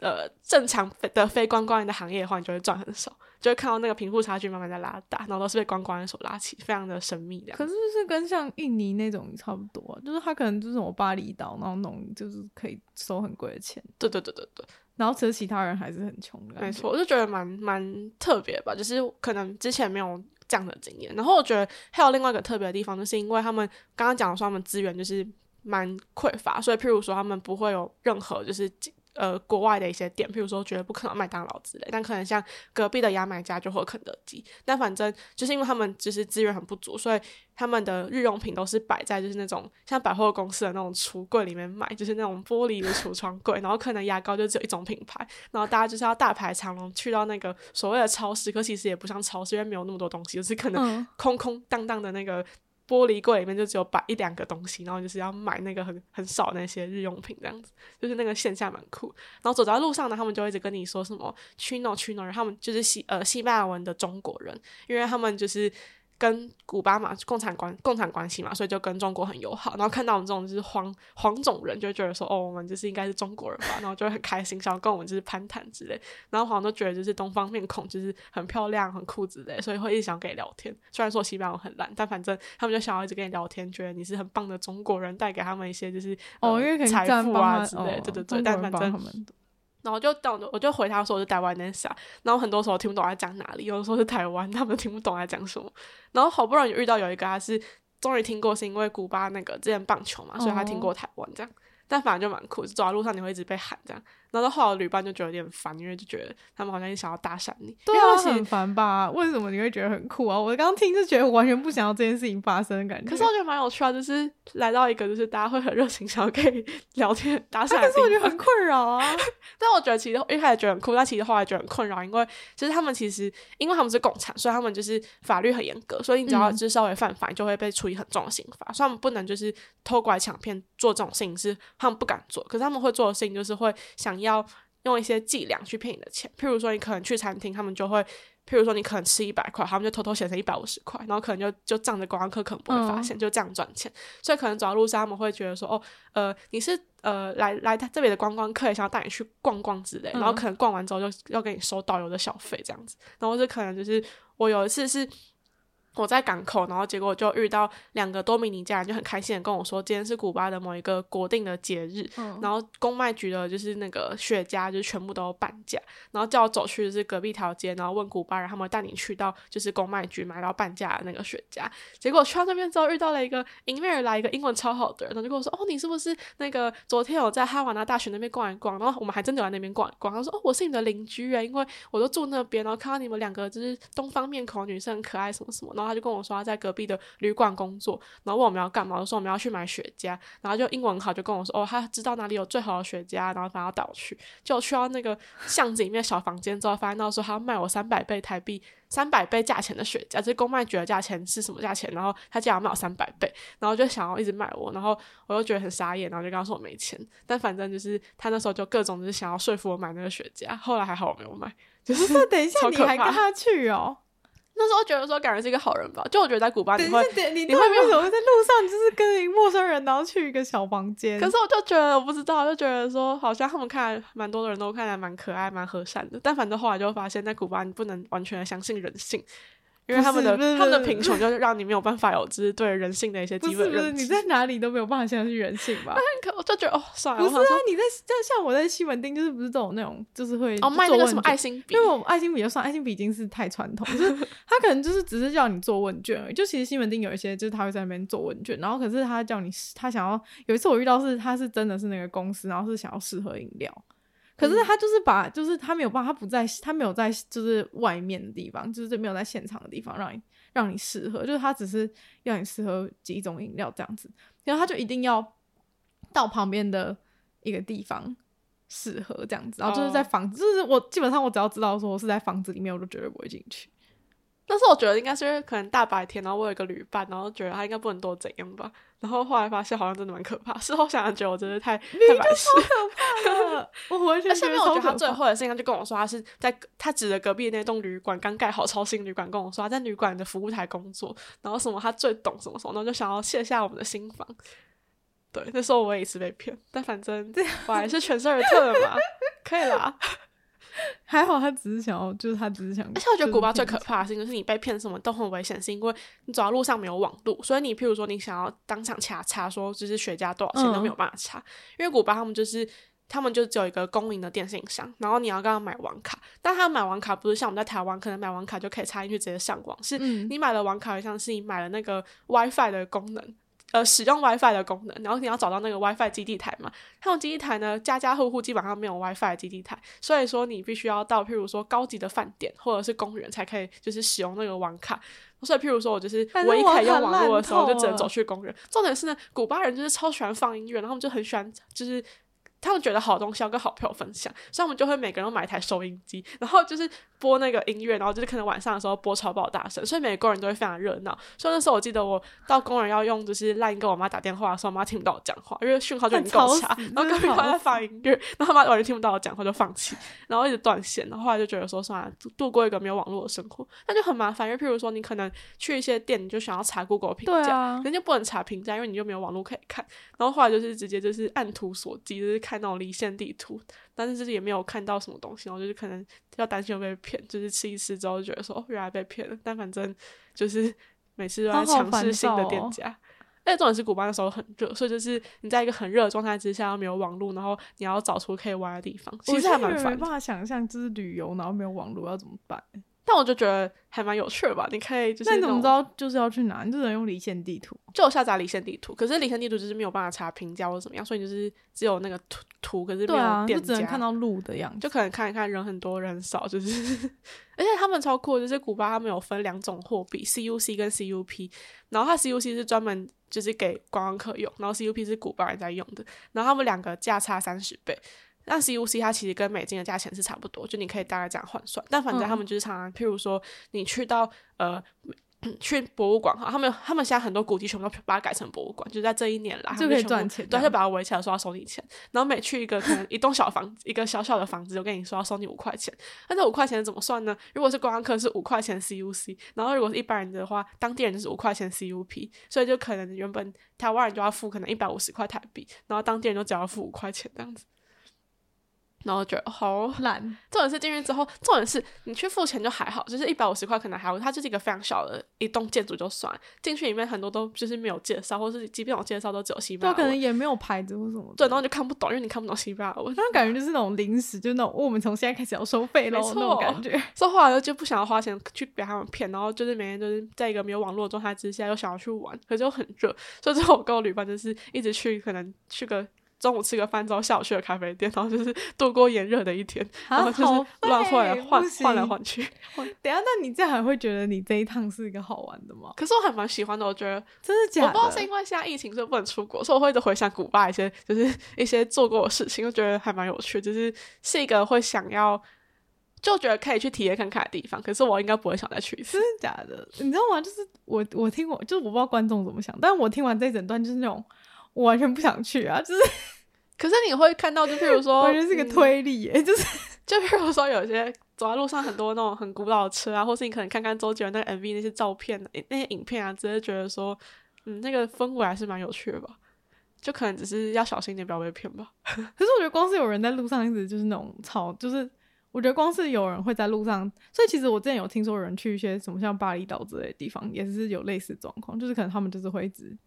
呃正常的非观光人的行业的话，你就会赚很少，就会看到那个贫富差距慢慢在拉大，然后都是被观光人所拉起，非常的神秘的。可是是跟像印尼那种差不多，就是他可能就是我巴厘岛，然后那种就是可以收很贵的钱。对对对对对。然后其实其他人还是很穷的。没错，我就觉得蛮蛮特别吧，就是可能之前没有。这样的经验，然后我觉得还有另外一个特别的地方，就是因为他们刚刚讲的说他们资源就是蛮匮乏，所以譬如说他们不会有任何就是。呃，国外的一些店，譬如说觉得不可能麦当劳之类，但可能像隔壁的牙买加就会有肯德基。但反正就是因为他们就是资源很不足，所以他们的日用品都是摆在就是那种像百货公司的那种橱柜里面买，就是那种玻璃的橱窗柜。<laughs> 然后可能牙膏就只有一种品牌，然后大家就是要大排长龙去到那个所谓的超市，可其实也不像超市，因为没有那么多东西，就是可能空空荡荡的那个。玻璃柜里面就只有摆一两个东西，然后就是要买那个很很少那些日用品这样子，就是那个线下蛮酷。然后走在路上呢，他们就一直跟你说什么 Chino Chino，他们就是西呃西班牙文的中国人，因为他们就是跟古巴嘛，共产关共产关系嘛，所以就跟中国很友好。然后看到我们这种就是黄黄种人，就觉得说，哦，我们就是应该是中国人吧，然后就会很开心，想要跟我们就是攀谈之类。然后好像都觉得就是东方面孔就是很漂亮、很酷之类，所以会一直想跟你聊天。虽然说西班牙很烂，但反正他们就想要一直跟你聊天，觉得你是很棒的中国人，带给他们一些就是哦，因为财富啊之类。哦、对对对，但反正。然后就到我就回他说我是台湾人啥，然后很多时候听不懂他讲哪里，有的时候是台湾，他们听不懂他讲什么。然后好不容易遇到有一个他是终于听过，是因为古巴那个之前棒球嘛，所以他听过台湾这样。但反正就蛮酷，就走在路上你会一直被喊这样。然后到后来旅伴就觉得有点烦，因为就觉得他们好像也想要搭讪你，对啊，很烦吧？为什么你会觉得很酷啊？我刚刚听就觉得完全不想要这件事情发生的感觉。可是我觉得蛮有趣啊，就是来到一个就是大家会很热情，想要可以聊天搭讪、啊。可是我觉得很困扰啊。<laughs> 但我觉得其实一开始觉得很酷，但其实后来觉得很困扰，因为其实他们其实因为他们是共产，所以他们就是法律很严格，所以你只要就是稍微犯法，你就会被处以很重的刑罚。嗯、所以他们不能就是偷拐抢骗做这种事情，是他们不敢做。可是他们会做的事情就是会想要。用一些伎俩去骗你的钱，譬如说你可能去餐厅，他们就会，譬如说你可能吃一百块，他们就偷偷写成一百五十块，然后可能就就仗着观光客可能不会发现，嗯、就这样赚钱。所以可能走在路上，他们会觉得说，哦，呃，你是呃来来他这里的观光客，也想要带你去逛逛之类，然后可能逛完之后就要给你收导游的小费这样子。然后这可能就是我有一次是。我在港口，然后结果就遇到两个多米尼加人，就很开心的跟我说，今天是古巴的某一个国定的节日，嗯、然后公卖局的就是那个雪茄就全部都半价，然后叫我走去就是隔壁条街，然后问古巴人他们带你去到就是公卖局买到半价的那个雪茄，结果去到那边之后遇到了一个迎面而来一个英文超好的人，然后就跟我说，哦，你是不是那个昨天有在哈瓦那大学那边逛一逛，然后我们还真的在那边逛一逛，他说，哦，我是你的邻居啊，因为我都住那边，然后看到你们两个就是东方面孔女生很可爱什么什么，然后他就跟我说他在隔壁的旅馆工作，然后问我们要干嘛，我说我们要去买雪茄，然后就英文好，就跟我说哦，他知道哪里有最好的雪茄，然后反正要带我去，就去到那个巷子里面小房间之后，发现到说他要卖我三百倍台币，三百倍价钱的雪茄，这公卖局的价钱是什么价钱？然后他竟然要卖我三百倍，然后就想要一直卖我，然后我又觉得很傻眼，然后就跟他说我没钱，但反正就是他那时候就各种就是想要说服我买那个雪茄，后来还好我没有买，<laughs> 就是等一下你还跟他去哦。那时候觉得说感觉是一个好人吧，就我觉得在古巴你会，你会为什么在路上就是跟一个陌生人，然后去一个小房间？可是我就觉得我不知道，就觉得说好像他们看来蛮多的人都看起来蛮可爱、蛮和善的，但反正后来就发现，在古巴你不能完全相信人性。因为他们的他们的贫穷，就是让你没有办法有就是对人性的一些基本认是，不是，你在哪里都没有办法相信人性吧？可我就觉得哦，算了。不是啊，你在就像我在西门町，就是不是这种那种，就是会哦卖那个什么爱心笔，因为我们爱心笔就算爱心笔已经是太传统，就是 <laughs> 他可能就是只是叫你做问卷而已。就其实西门町有一些，就是他会在那边做问卷，然后可是他叫你，他想要有一次我遇到是他是真的是那个公司，然后是想要试喝饮料。可是他就是把，就是他没有办法，他不在，他没有在，就是外面的地方，就是没有在现场的地方让你让你试喝，就是他只是要你试喝几种饮料这样子，然后他就一定要到旁边的一个地方试喝这样子，然后就是在房子，就是我基本上我只要知道说我是在房子里面，我就绝对不会进去。但是我觉得应该是因为可能大白天，然后我有一个旅伴，然后觉得他应该不能多怎样吧。然后后来发现好像真的蛮可怕。事后想想觉得我真的太太白痴，可怕了。<laughs> 我完全。<laughs> 而且我觉得他最后的事情，他就跟我说他是在他指着隔壁那栋旅馆刚盖好超新旅馆，跟我说他在旅馆的服务台工作，然后什么他最懂什么什么，然后就想要卸下我们的心防。对，那时候我也是被骗，但反正我还是全身而退了嘛，可以啦。<laughs> 还好，他只是想要，就是他只是想。而且我觉得古巴最可怕的事情就是你被骗什么都很危险，是因为你走在路上没有网路，所以你譬如说你想要当场查查说就是雪茄多少钱都没有办法查，嗯、因为古巴他们就是他们就只有一个公营的电信商，然后你要跟他买网卡，但他买网卡不是像我们在台湾可能买网卡就可以插进去直接上网，是你买了网卡，好像是你买了那个 WiFi 的功能。呃，使用 WiFi 的功能，然后你要找到那个 WiFi 基地台嘛？它种基地台呢，家家户户基本上没有 WiFi 基地台，所以说你必须要到，譬如说高级的饭店或者是公园才可以，就是使用那个网卡。所以，譬如说我就是唯一可以用网络的时候，就只能走去公园。重点是呢，古巴人就是超喜欢放音乐，然后他们就很喜欢就是。他们觉得好东西要跟好朋友分享，所以我们就会每个人都买一台收音机，然后就是播那个音乐，然后就是可能晚上的时候播超爆大声，所以每个人都会非常热闹。所以那时候我记得我到工人要用就是 LINE 跟我妈打电话的时候，我妈听不到我讲话，因为讯号就很够差，然后隔壁还在放音乐，然后他妈完全听不到我讲话就放弃，然后一直断线，然后后来就觉得说算了，度过一个没有网络的生活，那就很麻烦。因为譬如说你可能去一些店，你就想要查 Google 评价，人家、啊、不能查评价，因为你就没有网络可以看。然后后来就是直接就是按图索骥，就是看那种离线地图，但是就是也没有看到什么东西，然后就是可能要担心会被骗，就是吃一吃之后就觉得说哦，原来被骗了。但反正就是每次都在尝试新的店家。但重点是古巴的时候很热，所以就是你在一个很热的状态之下，又没有网络，然后你要找出可以玩的地方，其实还蛮烦。我没办法想象，就是旅游然后没有网络要怎么办？但我就觉得还蛮有趣的吧，你可以就是那。你怎么知道就是要去哪？你就只能用离线地图，就有下载离线地图。可是离线地图就是没有办法查评价或怎么样，所以就是只有那个图图，可是没有店家，啊、就只能看到路的样子，就可能看一看人很多人少，就是。<laughs> 而且他们超酷，就是古巴他们有分两种货币，CUC 跟 CUP。然后它 CUC 是专门就是给观光客用，然后 CUP 是古巴人在用的。然后他们两个价差三十倍。但 CUC 它其实跟美金的价钱是差不多，就你可以大概这样换算。但反正他们就是常常，譬如说你去到呃去博物馆哈，他们他们现在很多古迹全部都把它改成博物馆，就在这一年啦就可以赚钱，对，就把它围起来说要收你钱。然后每去一个可能一栋小房子，一个小小的房子，就跟你说要收你五块钱。那这五块钱怎么算呢？如果是观光客是五块钱 CUC，然后如果是一般人的话，当地人就是五块钱 CUP，所以就可能原本台湾人就要付可能一百五十块台币，然后当地人就只要付五块钱这样子。然后觉得好懒，重点是进去之后，重点是你去付钱就还好，就是一百五十块可能还好，它就是一个非常小的一栋建筑就算，进去里面很多都就是没有介绍，或是即便有介绍都只有西班牙文，对，可能也没有牌子或什么，对，然后就看不懂，因为你看不懂西班牙文，那感觉就是那种临时，就那种我们从现在开始要收费喽，那种感觉，所以后来就不想要花钱去给他们骗，然后就是每天就是在一个没有网络的状态之下，又想要去玩，可是又很热，所以最后我跟我旅伴就是一直去，可能去个。中午吃个饭之后，下午去了咖啡店，然后就是度过炎热的一天，啊、然后就是乱换来换换来换去。<laughs> 等下，那你这样还会觉得你这一趟是一个好玩的吗？可是我还蛮喜欢的，我觉得真的假的？我不知道是因为现在疫情所以不能出国，所以我会一直回想古巴一些就是一些做过的事情，就觉得还蛮有趣，就是是一个会想要就觉得可以去体验看看的地方。可是我应该不会想再去一次。真的假的？你知道吗？就是我我听过，就是我不知道观众怎么想，但是我听完这一整段就是那种我完全不想去啊，就是。<laughs> 可是你会看到，就譬如说，我觉得是个推理耶，嗯、就是 <laughs> 就譬如说，有些走在路上很多那种很古老的车啊，或是你可能看看周杰伦那个 MV 那些照片、那些影片啊，直接觉得说，嗯，那个氛围还是蛮有趣的吧。就可能只是要小心点，不要被骗吧。<laughs> 可是我觉得光是有人在路上一直就是那种吵，就是我觉得光是有人会在路上，所以其实我之前有听说有人去一些什么像巴厘岛之类的地方，也是有类似状况，就是可能他们就是会一直。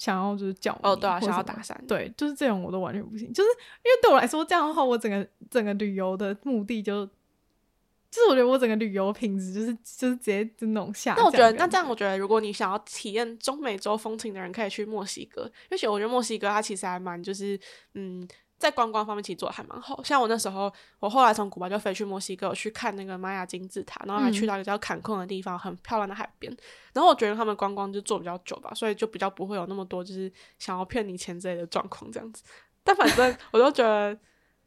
想要就是叫哦，对啊，想要搭讪，对，就是这种我都完全不行，就是因为对我来说这样的话，我整个整个旅游的目的就，就是我觉得我整个旅游品质就是就是直接就那种下降。那我觉得那这样，我觉得如果你想要体验中美洲风情的人，可以去墨西哥，而且我觉得墨西哥它其实还蛮就是嗯。在观光方面其实做的还蛮好，像我那时候，我后来从古巴就飞去墨西哥，我去看那个玛雅金字塔，然后还去到一个叫坎昆的地方，很漂亮的海边。然后我觉得他们观光就做比较久吧，所以就比较不会有那么多就是想要骗你钱之类的状况这样子。但反正我都觉得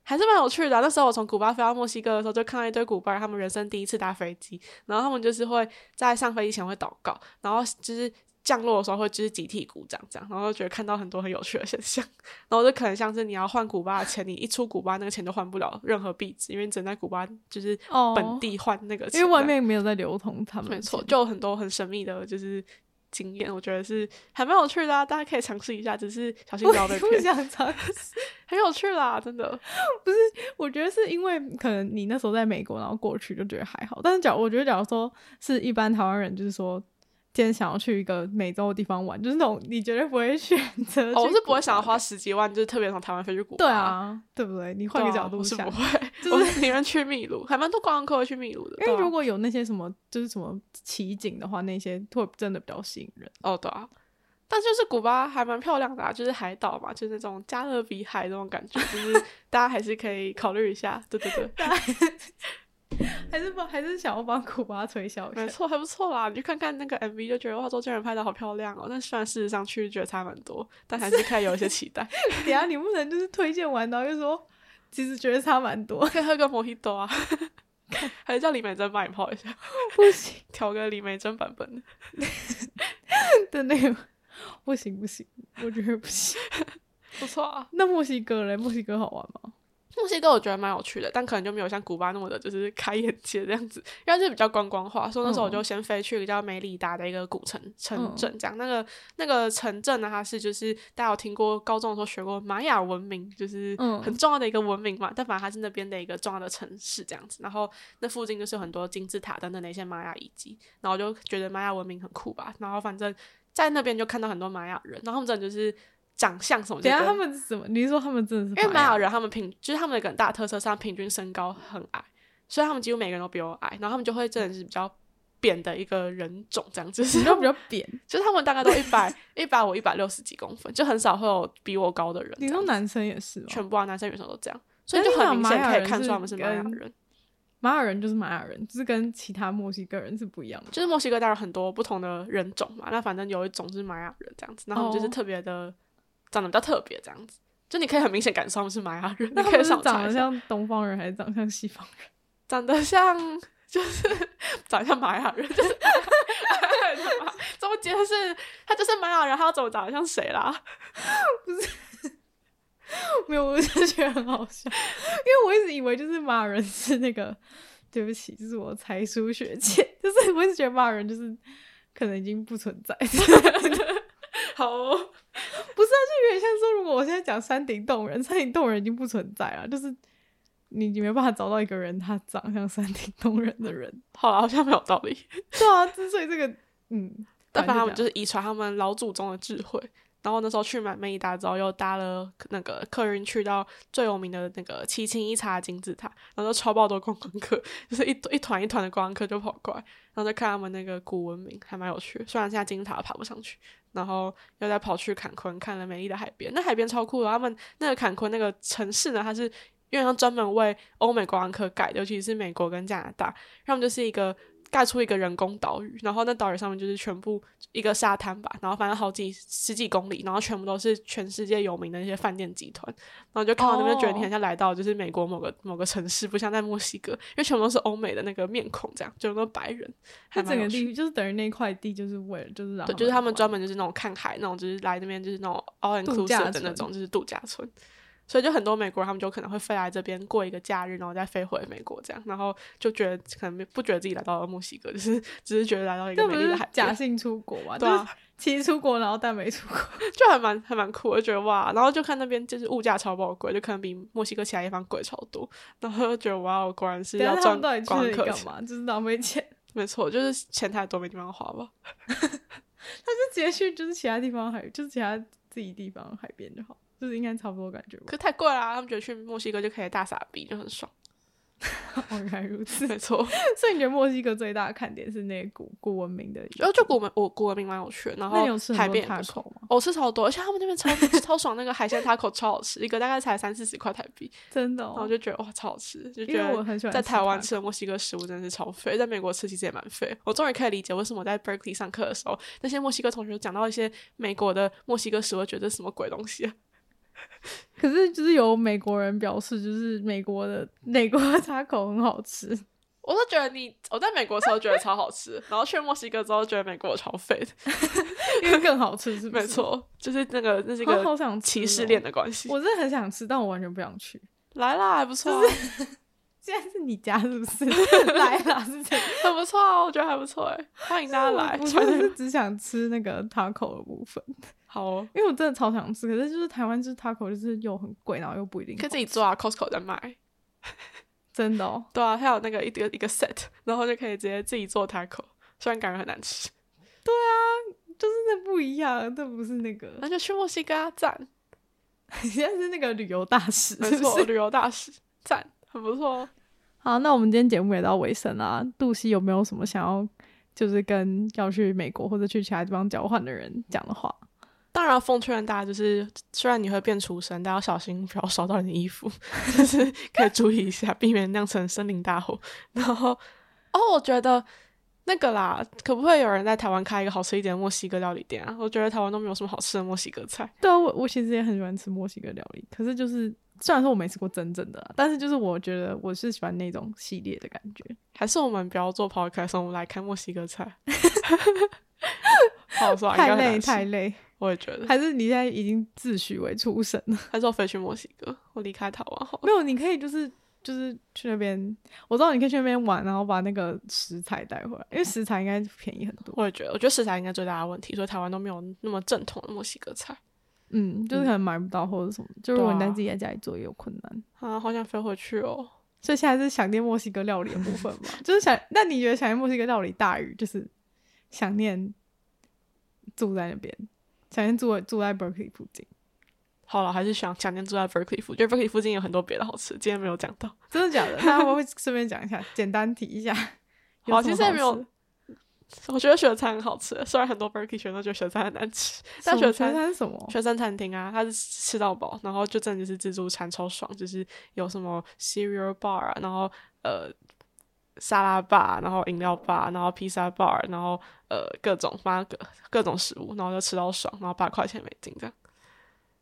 还是蛮有趣的啊。那时候我从古巴飞到墨西哥的时候，就看到一堆古巴人，他们人生第一次搭飞机，然后他们就是会在上飞机前会祷告，然后就是。降落的时候会就是集体鼓掌这样，然后就觉得看到很多很有趣的现象，然后就可能像是你要换古巴的钱，你一出古巴那个钱就换不了任何币值，因为你只能在古巴就是本地换那个钱，因为外面没有在流通，他们没错，就有很多很神秘的，就是经验，我觉得是还蛮有趣的啊，大家可以尝试一下，只是小心不要被骗。想尝试，很有趣啦，真的 <laughs> 不是，我觉得是因为可能你那时候在美国，然后过去就觉得还好，但是假我觉得假如说是一般台湾人，就是说。今天想要去一个美洲的地方玩，就是那种你绝对不会选择。哦我是不会想要花十几万，就是特别从台湾飞去古巴。对啊，对不对？你换个角度想，啊、是不会。就是、我宁愿去秘鲁，还蛮多观光客会去秘鲁的。因为如果有那些什么，就是什么奇景的话，那些会真的比较吸引人。哦，对啊。但就是古巴还蛮漂亮的啊，就是海岛嘛，就是那种加勒比海那种感觉，就是 <laughs> 大家还是可以考虑一下。对对对。还是帮还是想要帮古巴推销一下，没错，还不错啦。你去看看那个 MV，就觉得哇，周杰伦拍的好漂亮哦。但虽然事实上去觉得差蛮多，但还是可以有一些期待。<laughs> 等下你不能就是推荐完然后又说，其实觉得差蛮多，可以喝个莫希多啊，<laughs> 还是叫李美珍帮你泡一下？<laughs> 不行，调个李美珍版本的的那个，不行不行，我觉得不行。不错啊，那墨西哥嘞？墨西哥好玩吗？墨西哥我觉得蛮有趣的，但可能就没有像古巴那么的，就是 <laughs> 开眼界这样子，因为是比较观光化。所以那时候我就先飞去一个叫梅里达的一个古城城镇，这样、嗯、那个那个城镇呢，它是就是大家有听过高中的时候学过玛雅文明，就是很重要的一个文明嘛。嗯、但反正它是那边的一个重要的城市这样子，然后那附近就是很多金字塔等等的一些玛雅遗迹，然后我就觉得玛雅文明很酷吧。然后反正在那边就看到很多玛雅人，然后他们真的就是。长相什么？等下他们是什么？你是说他们真的是？因为玛雅人他们平就是他们的一个大特色上，平均身高很矮，所以他们几乎每个人都比我矮，然后他们就会真的是比较扁的一个人种这样子，比较比较扁，<laughs> 就是他们大概都一百一百五一百六十几公分，就很少会有比我高的人。你说男生也是吗？全部啊，男生女生都这样，所以就很明显可以看出他们是玛雅人。玛雅人就是玛雅人，就是跟其他墨西哥人是不一样的。就是墨西哥当然很多不同的人种嘛，那反正有一种是玛雅人这样子，然后就是特别的。长得比较特别，这样子，就你可以很明显感受他们是玛雅人。那他们是长得像东方人，还是长得像西方人？<laughs> 长得像，就是 <laughs> 长得像玛雅人，就是 <laughs> 怎么解释？他就是玛雅人，他要怎么长得像谁啦？不是，没有，我就觉得很好笑，因为我一直以为就是玛雅人是那个，对不起，就是我才疏学浅，就是我一直觉得玛雅人就是可能已经不存在。好、哦，<laughs> 不是啊，就有点像说，如果我现在讲山顶洞人，山顶洞人已经不存在了，就是你你没办法找到一个人，他长像山顶洞人的人。<laughs> 好了，好像没有道理。对啊，之所以这个，嗯，但凡他们就是遗传他们老祖宗的智慧。然后那时候去满梅里达之后，又搭了那个客运去到最有名的那个奇琴伊察金字塔，然后超爆多观光客，就是一一团一团的观光客就跑过来，然后再看他们那个古文明，还蛮有趣。虽然现在金字塔爬不上去。然后又再跑去坎昆看了美丽的海边，那海边超酷的。他们那个坎昆那个城市呢，它是因为它专门为欧美观光客改，尤其是美国跟加拿大，他们就是一个。盖出一个人工岛屿，然后那岛屿上面就是全部一个沙滩吧，然后反正好几十几公里，然后全部都是全世界有名的那些饭店集团，然后就看到那边觉得你很像来到就是美国某个某个城市，不像在墨西哥，因为全部都是欧美的那个面孔，这样就那个白人。<laughs> 它整个地就是等于那块地就是为了就是让对，就是他们专门就是那种看海那种，就是来那边就是那种 all inclusive 的那种，就是度假村。所以就很多美国人，他们就可能会飞来这边过一个假日，然后再飞回美国这样，然后就觉得可能不觉得自己来到了墨西哥，就是 <laughs> 只是觉得来到一个美丽的海。假性出国嘛，对啊，其实出国然后但没出国，就还蛮还蛮酷，我就觉得哇，然后就看那边就是物价超爆贵，就可能比墨西哥其他地方贵超多，然后就觉得哇，我果然是要赚观光客钱嘛，就是浪费钱。没错，就是钱太多没地方花吧。<laughs> 他是直接去就是其他地方海，就是其他自己地方海边就好。就是应该差不多感觉吧，可太贵啦，他们觉得去墨西哥就可以大傻逼，就很爽。<laughs> 原来如此，没错。<laughs> 所以你觉得墨西哥最大的看点是那个古古文明的？然后就古文，我古文明蛮有趣的。然后海边塔口吗？我吃超多，而且他们那边超 <laughs> 超爽，那个海鲜塔口超好吃，一个大概才三四十块台币，真的。然后就觉得哇，超好吃，就觉得我很喜欢在台湾吃的墨西哥食物真的是超肥，在美国吃其实也蛮肥。我终于可以理解为什么我在 Berkeley 上课的时候，那些墨西哥同学讲到一些美国的墨西哥食物，觉得什么鬼东西。<laughs> 可是，就是有美国人表示，就是美国的美国的塔口很好吃。<laughs> 我都觉得你，我在美国的时候觉得超好吃，<laughs> 然后去墨西哥之后觉得美国超废的，因为更好吃，是是？没错，就是那个那是一个歧视链的关系。我真的很想吃，但我完全不想去。来啦，还不错。现在是你家是不是？<laughs> 来啦，是这样，很不错啊，我觉得还不错哎，欢迎大家来。<laughs> 我 <laughs> 就是只想吃那个 taco 的部分。好哦，因为我真的超想吃，可是就是台湾就是 taco 就是又很贵，然后又不一定可以自己做啊，Costco 在卖，真的哦。对啊，它有那个一个一个 set，然后就可以直接自己做 taco，虽然感觉很难吃。对啊，就是那不一样，这不是那个。那就去墨西哥啊，赞！你现在是那个旅游大使，没错，旅游大使，赞，很不错。好，那我们今天节目也到尾声啦。杜西有没有什么想要，就是跟要去美国或者去其他地方交换的人讲的话？当然要奉劝大家，就是虽然你会变畜生，但要小心不要烧到你的衣服，<laughs> 就是可以注意一下，避免酿成森林大火。然后，哦，我觉得那个啦，可不可以有人在台湾开一个好吃一点的墨西哥料理店啊？我觉得台湾都没有什么好吃的墨西哥菜。对啊，我我其实也很喜欢吃墨西哥料理，可是就是虽然说我没吃过真正的，但是就是我觉得我是喜欢那种系列的感觉。还是我们不要做 <laughs> podcast，我们来开墨西哥菜。好说，太累太累。我也觉得，还是你现在已经自诩为厨神了？还是我飞去墨西哥？我离开台湾好了。没有，你可以就是就是去那边，我知道你可以去那边玩，然后把那个食材带回来，因为食材应该便宜很多。我也觉得，我觉得食材应该最大的问题，所以台湾都没有那么正统的墨西哥菜。嗯，就是可能买不到或者什么，嗯、就如果你在自己在家里做也有困难啊。好想飞回去哦！所以现在是想念墨西哥料理的部分嘛？<laughs> 就是想，那你觉得想念墨西哥料理大于就是想念住在那边？想念住住在 Berkeley 附近，好了，还是想想念住在 Berkeley 附近。Berkeley 附近有很多别的好吃，今天没有讲到，真的假的？那我会顺便讲一下，简单提一下。<laughs> 好，其实也没有。我觉得雪餐很好吃，虽然很多 Berkeley 学生都觉得雪餐很难吃，但雪餐是什么？学生餐厅啊，它是吃到饱，然后就真的是自助餐，超爽，就是有什么 cereal bar 啊，然后呃。沙拉吧，然后饮料吧，然后披萨 bar，然后呃各种八个各种食物，然后就吃到爽，然后八块钱美金这样。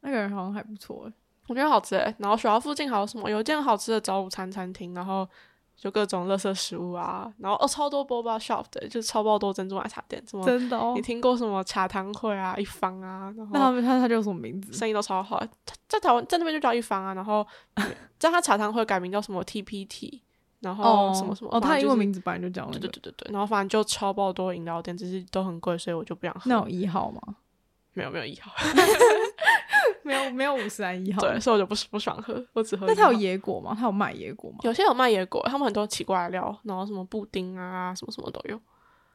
那个人好像还不错诶，我觉得好吃诶。然后学校附近还有什么？有一间好吃的早午餐餐厅，然后就各种垃圾食物啊，然后哦超多 boba shop 的，就是超爆多珍珠奶茶店，什么真的哦？你听过什么茶汤会啊、一方啊？然后那他们他他叫什么名字？生意都超好，在台湾在那边就叫一方啊，然后 <laughs> 在他茶汤会改名叫什么 TPT。然后什么什么哦，他英文名字本来就叫了，对对对对对。然后反正就超爆多饮料店，只是都很贵，所以我就不想喝。那有一号吗？没有没有一号，<laughs> <laughs> <laughs> 没有没有五十岚一号。对，所以我就不不爽喝，我只喝。那他有野果吗？它有卖野果吗？有些有卖野果，他们很多奇怪的料，然后什么布丁啊，什么什么都有。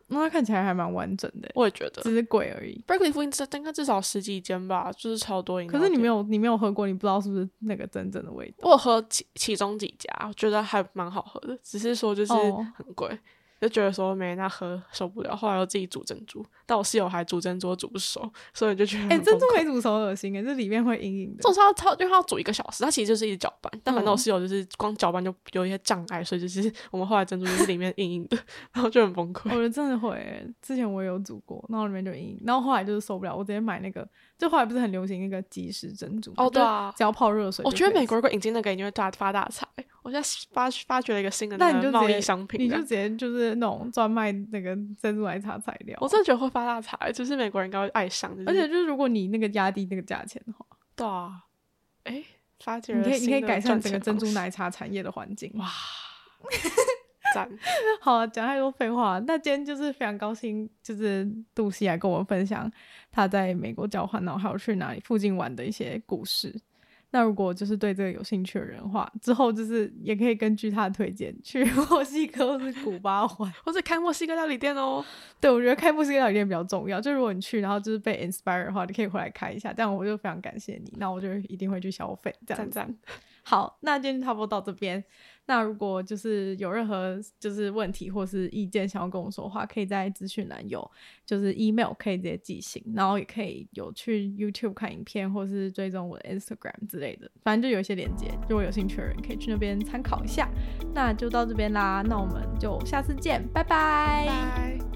那它看起来还蛮完整的，我也觉得，只是贵而已。Berkeley 附近应该至少十几间吧，就是超多饮料。可是你没有，你没有喝过，你不知道是不是那个真正的味道。我有喝其其中几家，我觉得还蛮好喝的，只是说就是很贵。Oh. 就觉得说没人家喝受不了，后来又自己煮珍珠，但我室友还煮珍珠煮不熟，所以就觉得哎、欸、珍珠没煮熟恶心哎，这里面会硬硬的。这种超超，因为它要煮一个小时，它其实就是一直搅拌，但反正我室友就是光搅拌就有一些障碍，所以就是 <laughs> 我们后来珍珠就是里面硬硬的，然后就很崩溃。我觉得真的会，之前我也有煮过，然后里面就硬硬，然后后来就是受不了，我直接买那个，就后来不是很流行那个即食珍珠哦，对啊，只要泡热水。我觉得美国如果引进那个，一定会大发大财。我现在发发掘了一个新的那个贸易商品，你就直接就是那种专卖那个珍珠奶茶材料。我真的觉得会发大财，就是美国人应该会爱上。就是、而且就是如果你那个压低那个价钱的话，对啊，哎、欸，发掘你可以你可以改善整个珍珠奶茶产业的环境。哇，<laughs> 赞！好啊，讲太多废话。那今天就是非常高兴，就是杜西来跟我们分享他在美国交换，然后还有去哪里附近玩的一些故事。那如果就是对这个有兴趣的人的话，之后就是也可以根据他的推荐去 <laughs> 墨西哥或是古巴玩，或者开墨西哥料理店哦。对，我觉得开墨西哥料理店比较重要。就如果你去，然后就是被 inspire 的话，你可以回来开一下。这样我就非常感谢你。那我就一定会去消费。这样子。好，那今天差不多到这边。那如果就是有任何就是问题或是意见想要跟我说的话，可以在资讯栏有就是 email 可以直接寄信，然后也可以有去 YouTube 看影片或是追踪我的 Instagram 之类的，反正就有一些连接，如果有兴趣的人可以去那边参考一下。那就到这边啦，那我们就下次见，拜拜。拜拜。